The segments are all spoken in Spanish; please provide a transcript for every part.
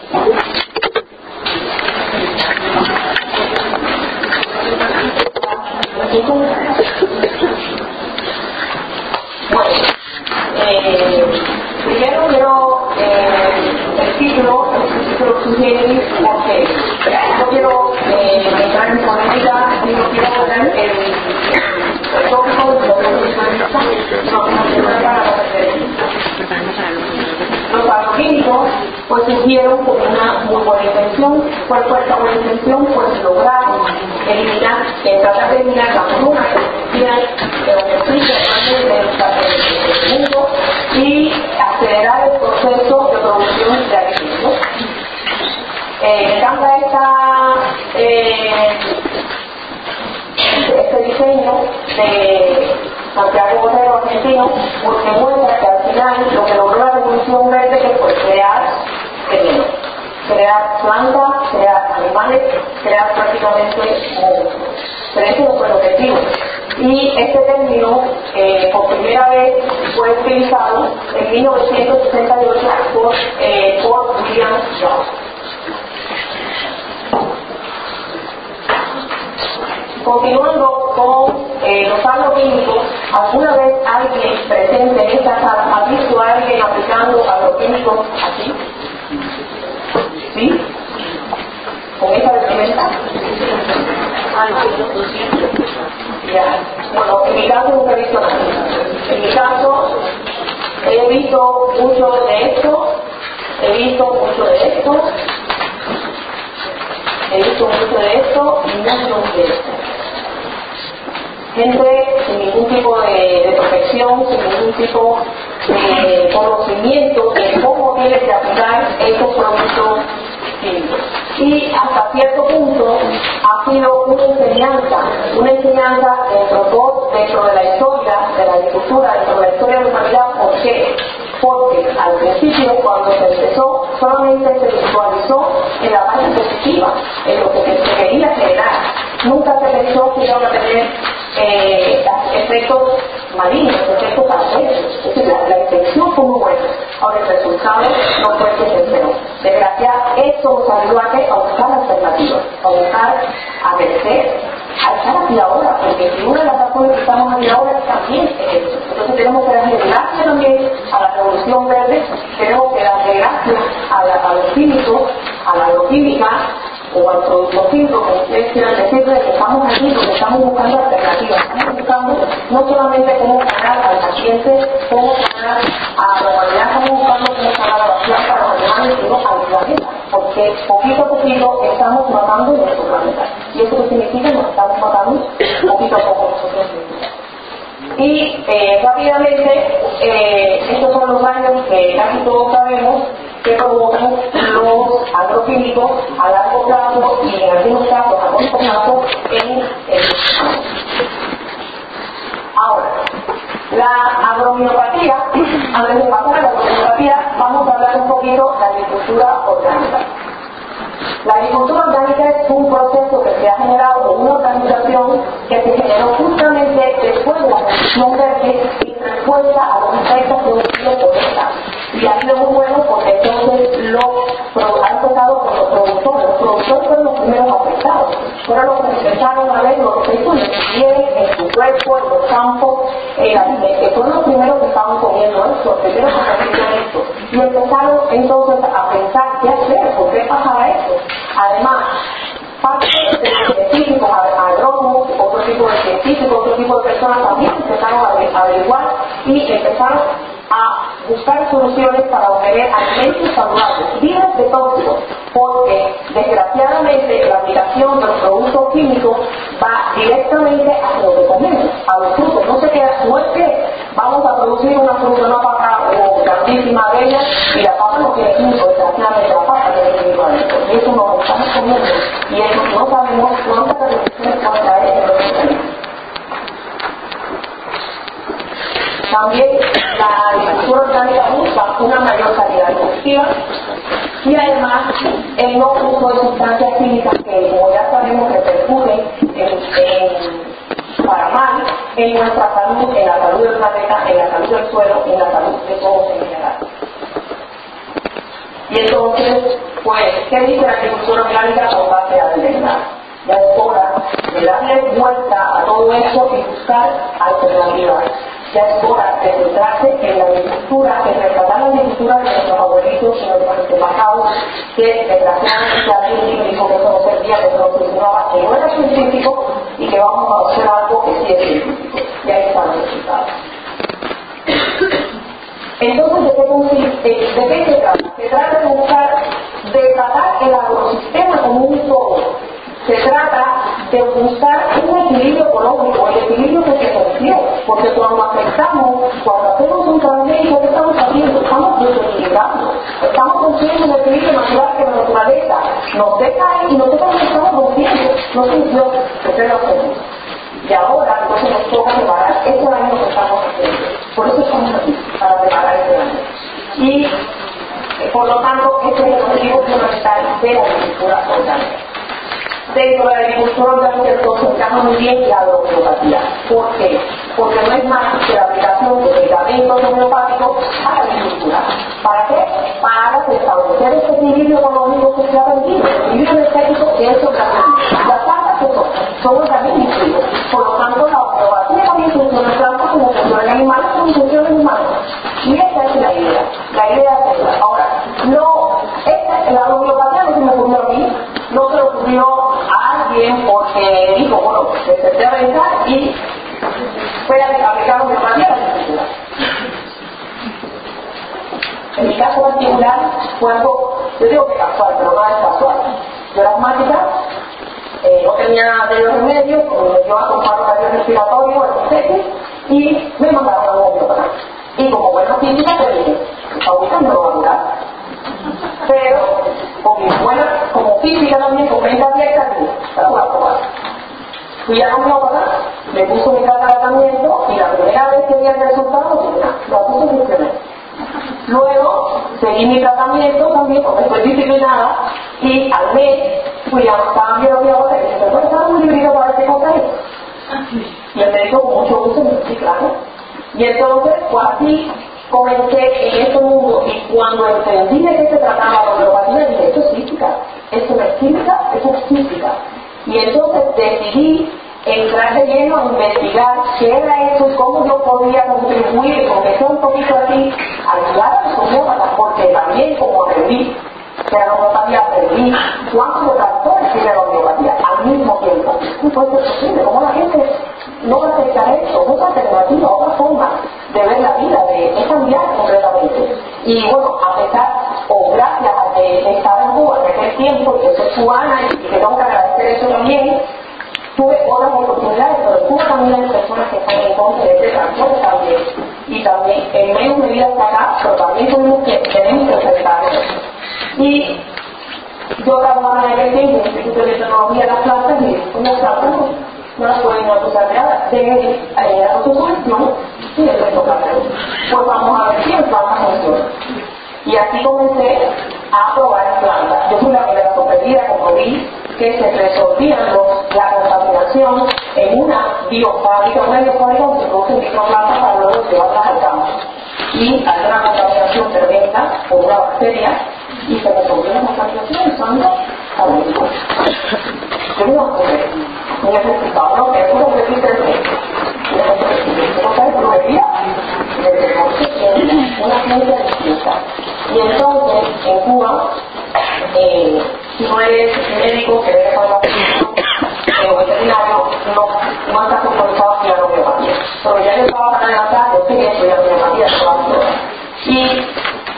Bueno, eh, primero quiero eh, el título, el título sugiere porque no quiero eh, entrar en polémica y no quiero poner el, el tópico de lo que es no, no quiero entrar a la Los agroquímicos pues surgieron con una muy buena intención. ¿Cuál fue esta buena intención? Pues lograr eliminar, tratar de eliminar la que existía de lo que existe del mundo y acelerar el proceso de producción de alimentos. Eh, encanta esta, eh, este diseño de Santiago Borrero argentino porque muestra que al final lo que logró la revolución verde que fue crear veneno, crear plantas, crear animales, crear prácticamente mundos. Pero ese no fue. Y este término eh, por primera vez fue utilizado en 1968 por, eh, William Jones. Continuando con eh, los agroquímicos, ¿alguna vez alguien presente en esta sala ha visto a alguien aplicando agroquímicos aquí? ¿Sí? ¿Con esa vestimenta? Ya. Bueno, en mi caso nunca he visto nada. En mi caso he visto mucho de esto, he visto mucho de esto, he visto mucho de esto y mucho de esto. Gente sin ningún tipo de, de protección, sin ningún tipo de conocimiento de cómo tiene que aplicar estos productos químicos. Y hasta cierto punto ha sido una enseñanza, una enseñanza dentro, dentro de la historia de la agricultura, dentro de la historia de la humanidad. ¿Por qué? Porque al principio, cuando se empezó, solamente se visualizó en la parte positiva, en lo que se quería generar. Nunca se pensó que iba a tener eh, efectos malignos, efectos adversos. Es decir, la, intención fue muy buena. Ahora el resultado no fue que se esperó. Desgraciadamente, esto nos ayudó a, buscar alternativas, a buscar a estar aquí ahora, porque si una de las razones que estamos aquí ahora también es eso. Entonces tenemos que darle gracias también a la revolución verde, tenemos que darle gracias a, la, a los químicos, a la agroquímica, o al producto químico, como ustedes quieran decirle, que estamos aquí porque estamos buscando alternativas, estamos buscando no solamente cómo sanar al paciente, cómo sanar a la humanidad, estamos buscando cómo sanar a las plantas, a los animales, sino al planeta, porque poquito a poquito estamos matando nuestro planeta. ¿Y eso qué significa? Nos estamos matando poquito a poco nosotros mismos. Y eh, rápidamente, eh, estos son los daños que casi todos sabemos que provocan los agroquímicos a largo plazo y en algunos casos a corto plazo en el Ahora, la agromiopatía, antes de pasar a la agromiopatía, vamos a hablar un poquito de la agricultura orgánica. La agricultura orgánica es un proceso que se ha generado con una organización que se generó justamente después de la Revolución Verde y respuesta a los efectos producidos por esta. Y ha sido muy bueno porque entonces lo ha empezado con los productores. Los productores fueron los primeros afectados. Fueron los que empezaron a ver los efectos en su cuerpo, en los campos, en la que fueron los primeros que estaban comiendo esto, los primeros que comiendo esto. Y empezaron entonces a pensar qué hacer, por qué pasaba esto. Además, parte de los científicos, agrónomos, otro tipo de científicos, otro tipo de personas también empezaron a averiguar y empezaron a buscar soluciones para obtener alimentos saludables, libres de tóxicos, porque desgraciadamente la aplicación de los productos químicos va directamente a lo que comemos, a los frutos. No se queda, no es que vamos a producir una fruta, una papa o grandísima de ella y la papa no tiene químicos, desgraciadamente la papa tiene y eso no sabemos cuántas va a traer en nuestro También la agricultura orgánica busca una mayor calidad productiva y además el no uso de sustancias químicas que, como ya sabemos, repercuten en, para mal en nuestra salud, en la salud del planeta, en la salud del suelo, en la salud de todos en general. Y entonces, pues, ¿qué dice la agricultura orgánica con base a la Ya es hora de darle vuelta a todo eso y buscar alternativas hora de centrarse en la agricultura, en rescatar la agricultura de nuestros abuelitos y nuestros antepasados, que desgraciadamente alguien dijo que no servía, que no funcionaba, que no era científico y que vamos a hacer algo que sí es científico. Y ahí están los resultados. Entonces, ¿de qué, consiste? ¿de qué se trata? Se trata de buscar, de tratar el agrosistema como un todo. Se trata de buscar un equilibrio económico, el equilibrio que se requiere, porque cuando afectamos, cuando hacemos un tratamiento, ¿qué estamos haciendo? Estamos desequilibrando, estamos consiguiendo un equilibrio natural que la naturaleza nos deja y nosotros nos estamos rompiendo, no funciona, ¿qué lo hacemos? Y ahora entonces nos toca preparar este año que estamos haciendo. Por eso estamos aquí, para preparar este año. Y por lo tanto, este es el objetivo fundamental de la agricultura orgánica dentro de la agricultura orgánica concentramos muy bien la homeopatía. ¿Por qué? Porque no es más que la aplicación de medicamentos homeopáticos a la agricultura. ¿Para qué? Para establecer este equilibrio económico que se ha perdido, el equilibrio energético que es organismo. Las plantas que son, son organismos vivos. Por lo tanto, la homeopatía también funciona en como funciona en animales como fue a aplicar una manera de cultura. En mi caso particular fue algo, yo digo que casual, pero no es casual. Yo era asmática, eh, no tenía de los remedios, me dio a comprar un radio respiratorio, etc. Y me mandaron a un homeópata. Y como buena física, te dije, ahorita me lo va a durar. Pero, con mi buena, como física también, con mente abierta, la voy a. Fui a homeópata, me puso mi tratamiento y la primera vez que vi el resultado, lo puse funcioné. Luego seguí mi tratamiento también porque estoy disciplinada y al mes fui a un cambio de homeópata y dije, bueno, ¿sabes un librito para ver qué cosa es? Y el médico con mucho gusto me dijo, claro. Y entonces fue así comencé en este mundo y cuando entendí de qué se trataba la homeopatía dije, esto es física, esto no es química, esto es física. Y entonces decidí entrar de lleno a investigar qué era esto y cómo yo podía contribuir, sea un poquito así, a ayudar a los homeópatas, porque también como aprendí que la homeopatía aprendí cuánto trató el de la homeopatía al mismo tiempo. ¿Cómo puede ser posible? ¿Cómo la gente no va a aceptar esto? Otra alternativa, otra forma de ver la vida, de, cambiar completamente. Y bueno, a pesar, o gracias a que estaba en Cuba en aquel tiempo, y que soy cubana y que tengo que agradecer eso también, tuve otras oportunidades, pero Cuba también hay personas que están en contra de transporte también. Y también en menos medida hasta acá, también tenemos que, tenemos que enfrentar Y yo trabajaba en aquel tiempo en el Instituto de Tecnología de las Plantas y unas plantas no las pueden usar nada. De eh, autosolución y el resto Pues vamos a ver si el planta funciona. Y así comencé a probar plantas. Yo fui la primera sorprendida como vi que se resolvían los, la contaminación en una biofábrica, una biofábrica donde se producen microplantas para luego llevarlas al campo. Y hay una contaminación tremenda por una bacteria y se resolvió la contaminación usando abuelitos. Yo digo, necesitaba, ¿no? Es no, no estás autorizado a estudiar homeopatía. Pero ya yo estaba la tarde, yo quería estudiar homeopatía, y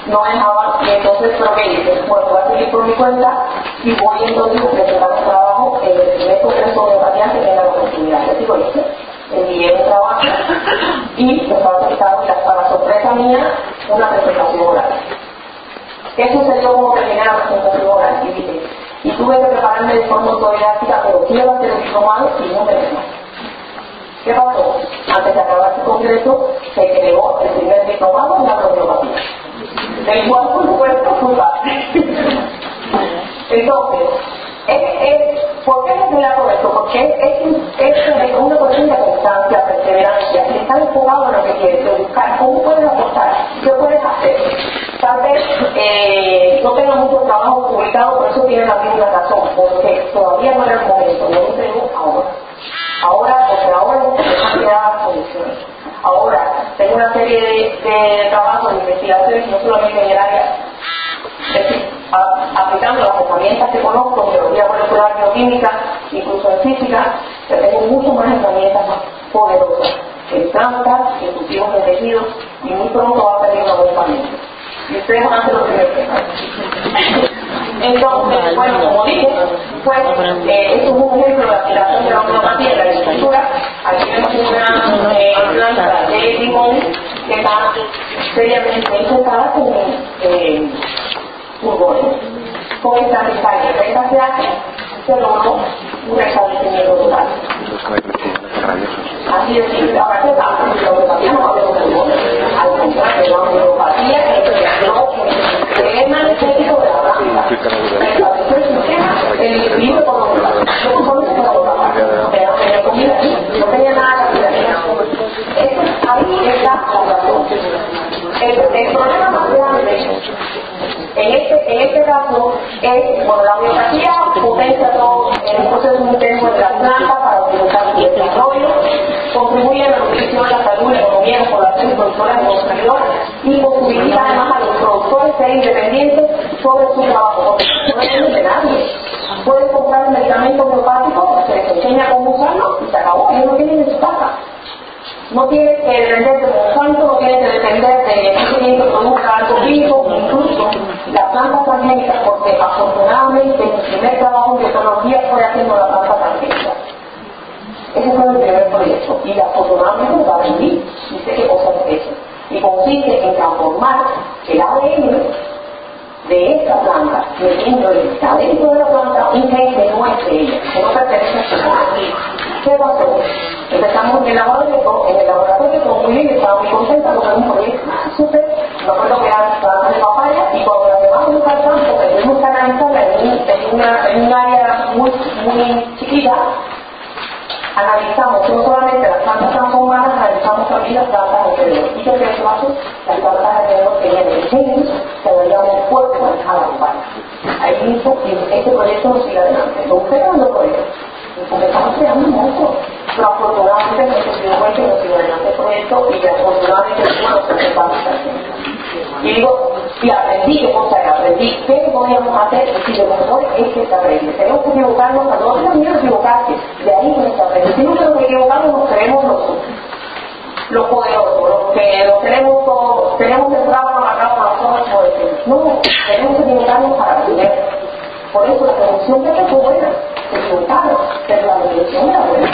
no dejaba, y entonces, ¿pero qué hice? Bueno, voy a seguir por mi cuenta y voy entonces a presentar un trabajo en el primer congreso de homeopatía que tenga la oportunidad. Yo digo, hice, envié un trabajo y aceptado para sorpresa mía una presentación oral. ¿Qué sucedió como terminé la presentación oral? Y, y tuve que preparar explicarme de forma autodidáctica, pero quiero hacer el diplomado y no me dejan. ¿Qué pasó? Antes de acabar este congreso, se creó el primer diplomado en la homeopatía. Del cual, fui parte. Entonces, es, es, ¿por qué les relato esto? Porque es, es, es una cuestión de constancia, perseverancia, y estar enfocado en lo que quieres, de buscar cómo puedes aportar, qué puedes hacer. Tal vez eh, no tenga mucho trabajo publicado, por eso tiene la misma razón, porque todavía no era el momento, no lo ahora. Ahora, porque ahora no tengo las condiciones. Ahora, tengo una serie de, trabajos de investigación, no solamente en el área es decir, aplicando las herramientas que conozco, biología molecular, bioquímica, incluso en física, que tengo mucho más herramientas más poderosas. En plantas, en cultivos de tejidos, y muy pronto va a salir una buena Y ustedes van a hacer lo que Entonces, bueno, como dije, pues, eh, esto es un ejemplo de la aplicación de la homeopatía en la agricultura. Aquí vemos una eh, planta de limón que está seriamente infectada con eh, pulgones. Con esta descarga de se hace, se logró un establecimiento total. Así es que, aparte de la homeopatía, no caso es, bueno, la homeopatía potencia todo el proceso de la planta para optimizar su desarrollo, contribuye a la nutrición, la salud, la economía, la población y productores de consumidores y posibilita además a los productores ser independientes sobre su trabajo, no depende de nadie. Pueden comprar un medicamento se les enseña cómo usarlo y se acabó, ellos no tienen en su casa. No tienes que depender de Monsanto, no tienes que depender de que produzca algo vivo, incluso la planta transgénica, porque afortunadamente mi primer trabajo en biología fue haciendo la planta transgénica. Ese fue el primer proyecto y afortunadamente lo aprendí y sé qué cosa es eso. Y consiste en transformar el ADN de esta planta, metiendo está dentro de la planta un gen que no es de ella, que no a su ¿Qué? Empezamos en el laboratorio, en el laboratorio con muy bien, estaba muy contenta porque un proyecto súper, me acuerdo que de papaya y cuando las llevamos al campo, que tuvimos que analizarla en, una, en un área muy, muy chiquita, analizamos no solamente las plantas transformadas, analizamos también las plantas alrededor. ¿Y qué es lo que Las plantas alrededor tenían el gen que veíamos fuerte a la urbana. Ahí mismo, este proyecto no sigue adelante. Entonces, creando proyectos. Y comenzamos creando un monstruo. Pero afortunadamente no se dio cuenta que no proyecto y afortunadamente bueno, se hace parte y digo, y aprendí cosa era, aprendí qué podíamos hacer y lo mejor es que se aprende. Tenemos que equivocarnos, a todos tenemos miedo a equivocarse, de ahí no se aprende. Si no tenemos que equivocarnos, nos creemos los, los poderosos, los que los tenemos todos, tenemos el trabajo a la cama, nosotros No, tenemos que equivocarnos para aprender. Por eso la solución esto fue buena, se equivocaron, pero la dirección era buena,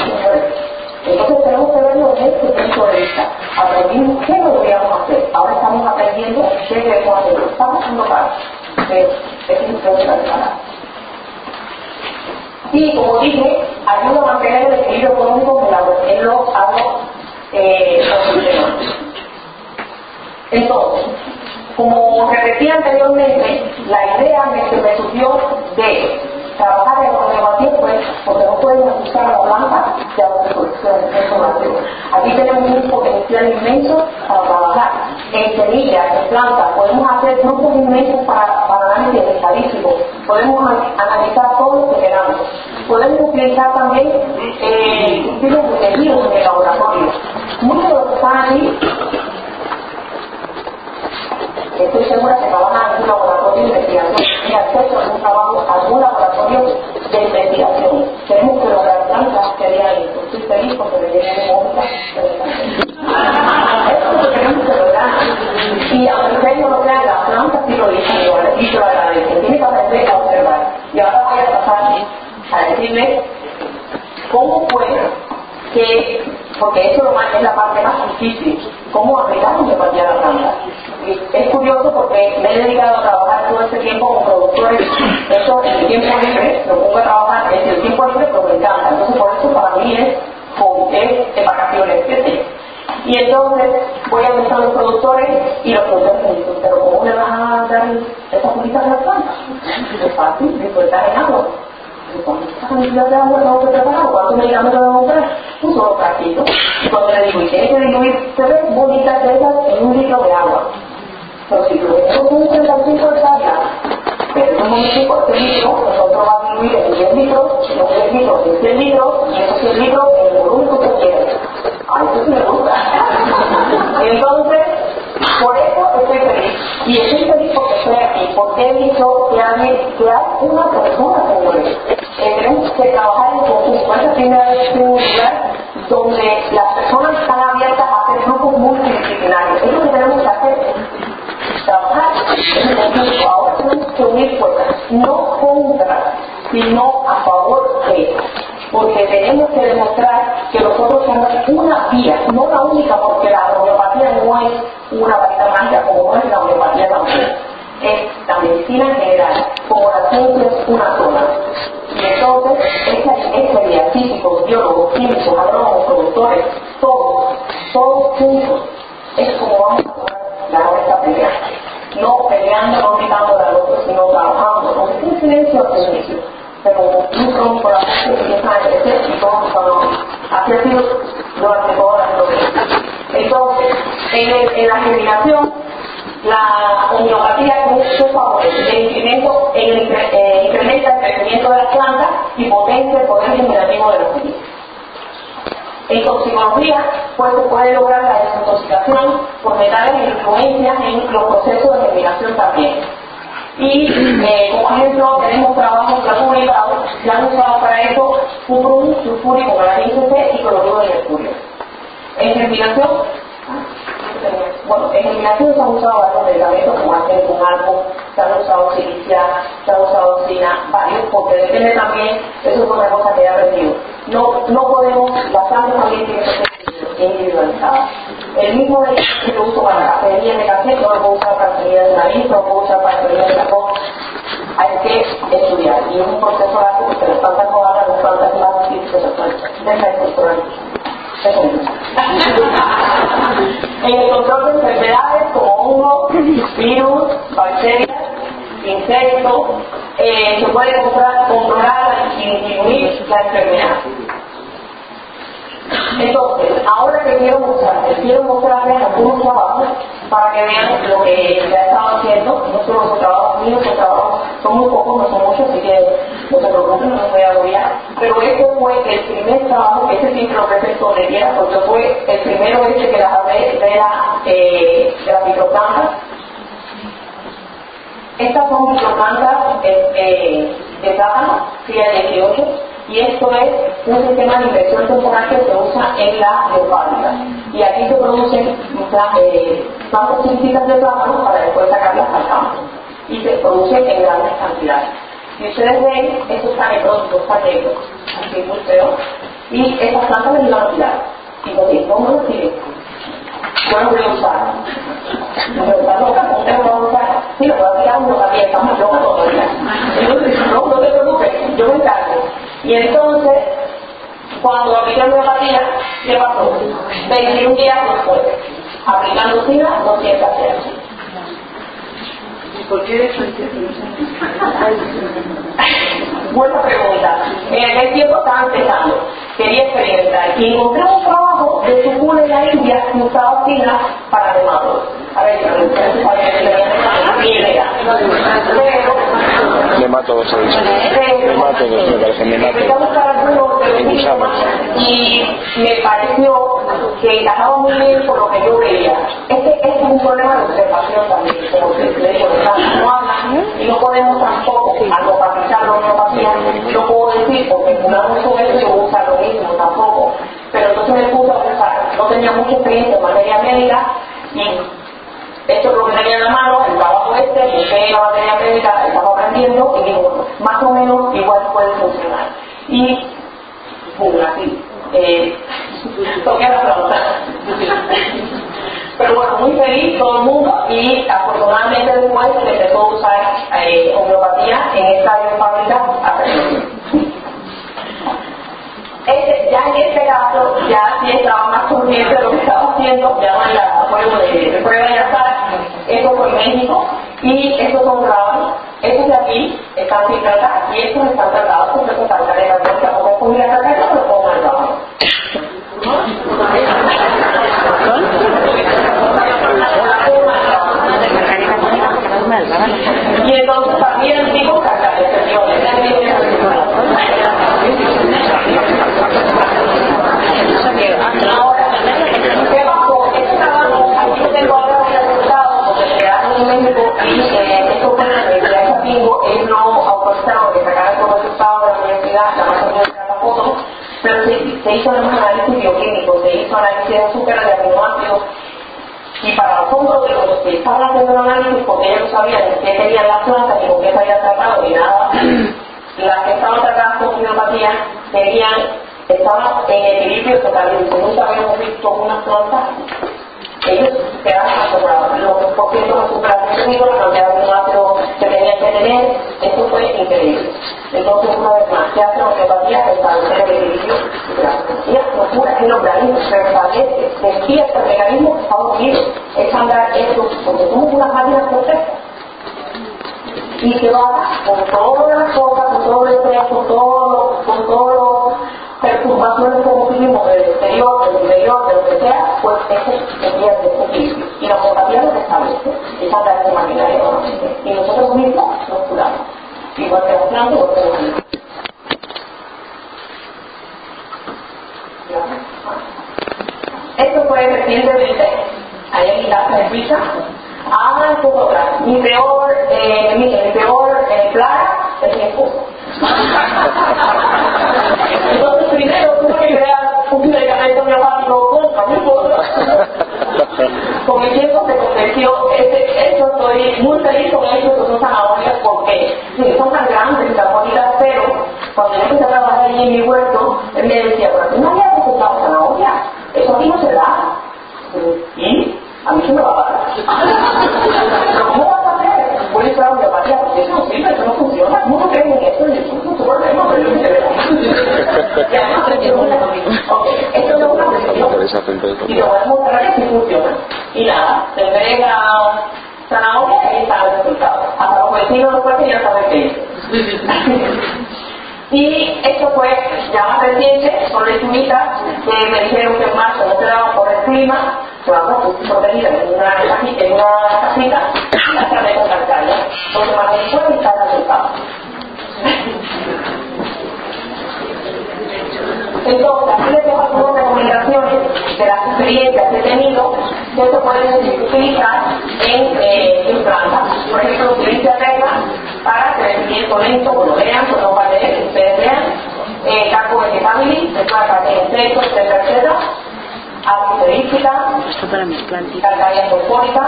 entonces tenemos que verlo desde este punto de vista. Aprendimos qué deberíamos hacer. Ahora estamos aprendiendo qué debemos hacer. Estamos haciendo caso. Es importante Y como dije, ayuda a mantener el equilibrio económico en los agro eh, Entonces, como repetí anteriormente, la idea se me surgió de trabajar en pues, porque no pueden usar la planta de autoproducción de información. Aquí tenemos un potencial inmenso para trabajar en semillas, en plantas, podemos hacer grupos inmensos para, para análisis estadístico, podemos analizar todo lo que queramos, podemos utilizar también eh, tipos de tejidos en el laboratorio. Muchos de los que están aquí estoy segura que trabajan en un laboratorio de investigación y acceso a algún trabajo, a algún laboratorio de investigación. Tenemos que lograr plantas que harían esto. Estoy feliz porque me viene monta. Eso es lo que tenemos que lograr. Y aunque ustedes no lo crean, las plantas lo y se lo agradecen. Tiene que aprender a observar. Y ahora voy a pasar a decirles cómo fue que, porque eso es la parte más difícil, cómo aplicamos me, he dedicado a trabajar todo este tiempo con productores. Eso en el tiempo libre lo pongo a trabajar, en el tiempo libre pero me encanta. Entonces por eso para mí es, es de vacaciones, ¿sí? Y entonces voy a buscar los productores y los productores me dicen, pero ¿cómo le vas a dar esas poquitas de planta? Es fácil, disfrutar en agua. Esta cantidad de agua no te preparas, ¿cuántos milímetros de comprar? Pues, un solo frasquito. Y cuando le digo, ¿y qué hay que diluir tres bolitas de esas en un litro de agua? Pero si lo que tengo es un 35 de salsa, pero en un momento este litro, nosotros vamos a diluir en 10 litros, los 10 litros en 100 litros, y esos 100 litros en el volumen que eso me gusta. Entonces, por eso estoy feliz. Y feliz aquí, que que hay una persona. Eh, tenemos que trabajar en conjunto. Vez en un lugar donde las personas están abiertas a hacer grupos multidisciplinarios. Es lo que tenemos que hacer. Trabajar en conjunto. Ahora tenemos que unir fuerzas, no contra, sino a favor de porque tenemos que demostrar que nosotros somos una vía, no la única, porque la homeopatía no es una varita mágica como no es la homeopatía también. Es la medicina general, como la ciencia es una sola. Y entonces, ese, ese día, físicos, biólogos, químicos, agrónomos, productores, todos, todos juntos, es como vamos a ganar esta pelea. No peleando, no gritando al otro, sino trabajando, con un silencio al inicio pero la gente que empiezan a crecer y todos cuando así ha sido durante toda la historia. Entonces, en, el, en la germinación, la homeopatía se favorece el incremento, el, eh, incrementa el crecimiento de las plantas y potencia el poder generativo de los semillas. En toxicología, pues se puede lograr la desintoxicación por metales e influencias en los procesos germinación también y eh, como ejemplo tenemos trabajos ya publicados, ya han usado para eso cuprum, sulfúrico, C y cloruro de mercurio. En germinación, bueno, en germinación se han usado varios medicamentos como hacer con algo, se han usado silicia, se han usado oxina, varios, porque depende también, eso es otra cosa que he aprendido. No, no podemos, las plantas también tienen que ser. El mismo que lo uso para la semilla de café, no lo puedo usar para semilla de nariz, no lo puedo usar para semilla de café. Hay que estudiar. Y es un proceso largo porque las plantas coalas, las plantas más difíciles se pueden. Deja ahí. en el control de enfermedades como hongos, virus, bacterias, insectos, eh, se puede controlar, controlar y disminuir la enfermedad. Entonces, ahora que quiero mostrarles, quiero mostrarles algunos trabajos para que vean lo que ya he estado haciendo, no solo los trabajos míos, los trabajos son muy pocos, no son muchos, así que no se preocupen, no me voy a agobiar, pero este fue el primer trabajo, este sí lo presento de porque fue el primero este que las hablé de la, eh, de la microplantas. Estas son microplantas eh, eh, de plátano, FIA 18, y esto es un sistema de inversión temporal que se usa en la geofábrica. Y aquí se producen eh, plantas chiquititas de plátano para después sacarlas al campo. Y se producen en grandes cantidades. Y ustedes ven, estos canetos, dos canetos, así muy feo, y estas plantas las iban a tirar. Y entonces, ¿cómo lo tiren? Lo voy a usar. No me está loca, ¿cómo te voy a usar? Sí, lo voy a tirar uno también, estamos locos todavía. Entonces, no, no te preocupes, yo me encargo. Y entonces, cuando apliqué homeopatía, ¿qué pasó? 21 días después, aplicando SIDA, 200 días. ¿Por qué eso Buena pregunta. En aquel tiempo estaba empezando, quería experimentar y encontré un trabajo de su cuna en la India que usaba SIDA para dermatos. A ver, para que. Pero Se dice. Nemátodos, me parece, nemátodos. Y me pareció que encajaba muy bien con lo que yo veía. Este, es un problema de observación también, se le digo, no y no podemos tampoco alopatizar la homeopatía, no puedo decir porque con eso yo uso lo mismo tampoco. Pero entonces me puse a pensar, no tenía mucha experiencia en materia médica y esto es lo que tenía en la mano, el trabajo este, busqué la materia médica, estaba aprendiendo y digo, más o menos igual puede funcionar. Y, pum, así, eh, toqué la flauta. Pero bueno, muy feliz todo el mundo y afortunadamente después se empezó a usar eh, homeopatía en esta fábrica este, ya en este caso ya sí estaba más consciente de lo que estaba haciendo, llaman la juego de, prueba de azar, eso fue México, y estos son grabados, estos de aquí están sin tratar, y estos están tratados porque se trata de la cosa, como comida tratada, pero pongo al grabado. Y entonces también digo caca, se, hizo un análisis bioquímico, se hizo análisis de azúcar, de aminoácidos, y para fondo de los que estaban haciendo el análisis, porque ellos no sabían qué tenían las plantas ni con qué se habían tratado ni nada, las que estaban tratadas con quimiopatía tenían estaban en equilibrio total. Nunca habíamos visto una planta. Ellos quedaban asombrados. Los porcientos de superación la cantidad de ácido que tenían que tener, eso fue increíble. Entonces, una vez más, se hace homeopatía establecer el equilibrio y la no cura el organismo, se restablece, despierta el mecanismo que está es andar esto, porque somos unas máquinas perfectas y que va con todas las cosas, con todo el estrés, con todo, con todo perturbaciones como vivimos del exterior, del interior, de lo que sea, pues ese se pierde ese equilibrio. Y la homeopatía lo establece, esa nuevamente. Y nosotros mismos nos curamos. Igual que las plantas, igual que los. Esto fue recientemente, ahí en la casa de Suiza, Ah, esto es otra. Mi peor, eh, mi, mi peor eh, plaga es mi esposo. Entonces primero tuve que crear un medicamento miopático contra mi esposo. Con el tiempo se convirtió, ese, eso estoy muy feliz con eso, que son zanahorias, porque son tan grandes y tan bonitas, pero cuando yo empecé a trabajar allí en mi huerto, él me decía, pero tú no habías ocupado zanahoria, eso aquí no se da. ¿Y? A mí se me va a pagar. ¿Cómo vas a hacer? Voy a estar a homeopatía porque eso no sirve, eso no funciona. ¿Cómo no creen en eso? Es no 75. Y lo puedes mostrar que sí funciona. Y nada, te entrega zanahoria y está el resultado. Hasta los vecinos después que ya saben qué Y esto fue ya más reciente, son lechuguitas que me dijeron que en marzo no se daban por el clima, se van protegidas en una, en una casita y las traté con calcaria. Porque más después está el resultado. Entonces, aquí les dejo algunas recomendaciones que se pueden utilizar en, eh, en plantas. Por ejemplo, utiliza regla para lento, como lo vean, va a leer, ustedes vean, eh, campo se trata de insectos, etcétera, etcétera, característica, calcaria fosfórica,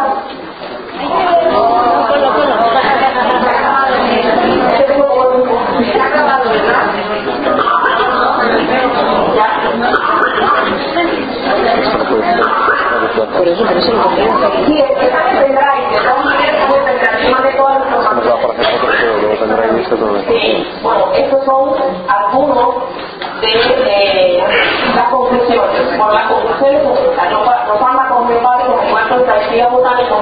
eso, por eso lo cogí. Sí, esa que tendrá y de todas maneras como tendrá de todas las Sí, bueno, estos son algunos de eh, las conclusiones. Por las conclusiones, los, los fármacos homeopáticos, como el tradición botánicos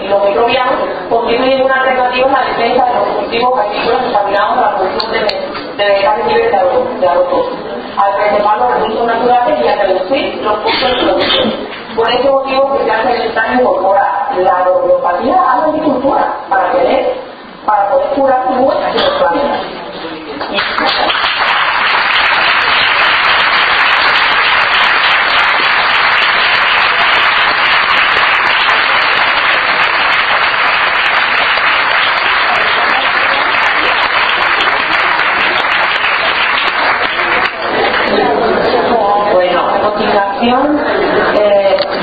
y los microbianos, constituyen una alternativa en la defensa de los cultivos agrícolas contaminados a la producción de, de vegetales libres de agrotóxicos, al preservar los recursos naturales y a reducir los costos de producción. Por ese motivo que ya se está incorpora la homeopatía a la agricultura para tener, para poder curar muchas de los.